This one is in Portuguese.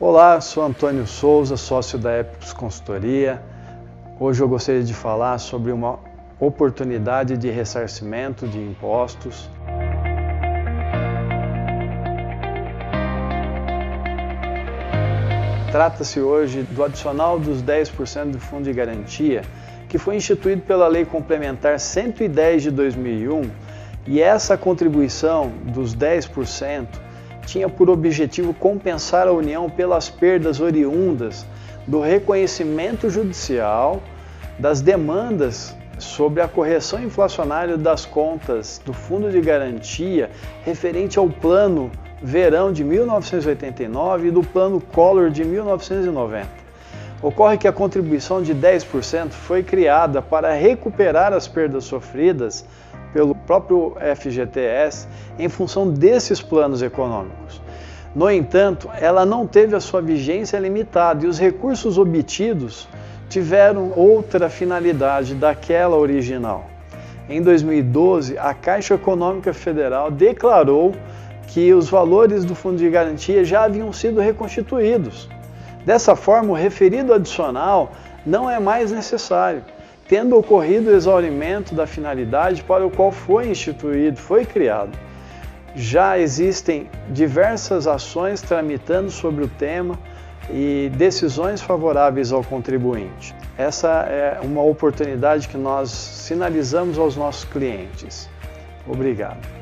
Olá, sou Antônio Souza, sócio da Epicus Consultoria. Hoje eu gostaria de falar sobre uma oportunidade de ressarcimento de impostos. Trata-se hoje do adicional dos 10% do Fundo de Garantia, que foi instituído pela Lei Complementar 110 de 2001, e essa contribuição dos 10% tinha por objetivo compensar a União pelas perdas oriundas do reconhecimento judicial das demandas sobre a correção inflacionária das contas do Fundo de Garantia referente ao Plano Verão de 1989 e do Plano Collor de 1990. Ocorre que a contribuição de 10% foi criada para recuperar as perdas sofridas pelo próprio FGTS em função desses planos econômicos. No entanto, ela não teve a sua vigência limitada e os recursos obtidos tiveram outra finalidade daquela original. Em 2012, a Caixa Econômica Federal declarou que os valores do Fundo de Garantia já haviam sido reconstituídos. Dessa forma, o referido adicional não é mais necessário tendo ocorrido o exaurimento da finalidade para o qual foi instituído, foi criado. Já existem diversas ações tramitando sobre o tema e decisões favoráveis ao contribuinte. Essa é uma oportunidade que nós sinalizamos aos nossos clientes. Obrigado.